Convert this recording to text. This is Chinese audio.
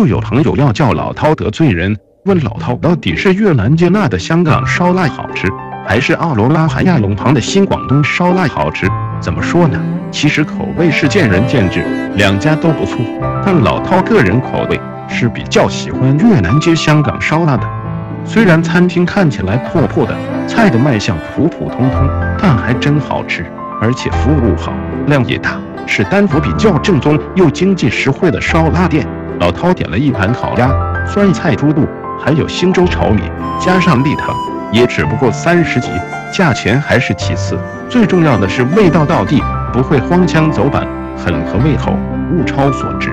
又有朋友要叫老涛得罪人，问老涛到底是越南接纳的香港烧腊好吃，还是奥罗拉海亚龙旁的新广东烧腊好吃？怎么说呢？其实口味是见仁见智，两家都不错，但老涛个人口味是比较喜欢越南街香港烧腊的。虽然餐厅看起来破破的，菜的卖相普普通通，但还真好吃，而且服务好，量也大，是丹佛比较正宗又经济实惠的烧腊店。老涛点了一盘烤鸭、酸菜猪肚，还有星洲炒米，加上栗藤，也只不过三十几，价钱还是其次，最重要的是味道到地，不会荒腔走板，很合胃口，物超所值。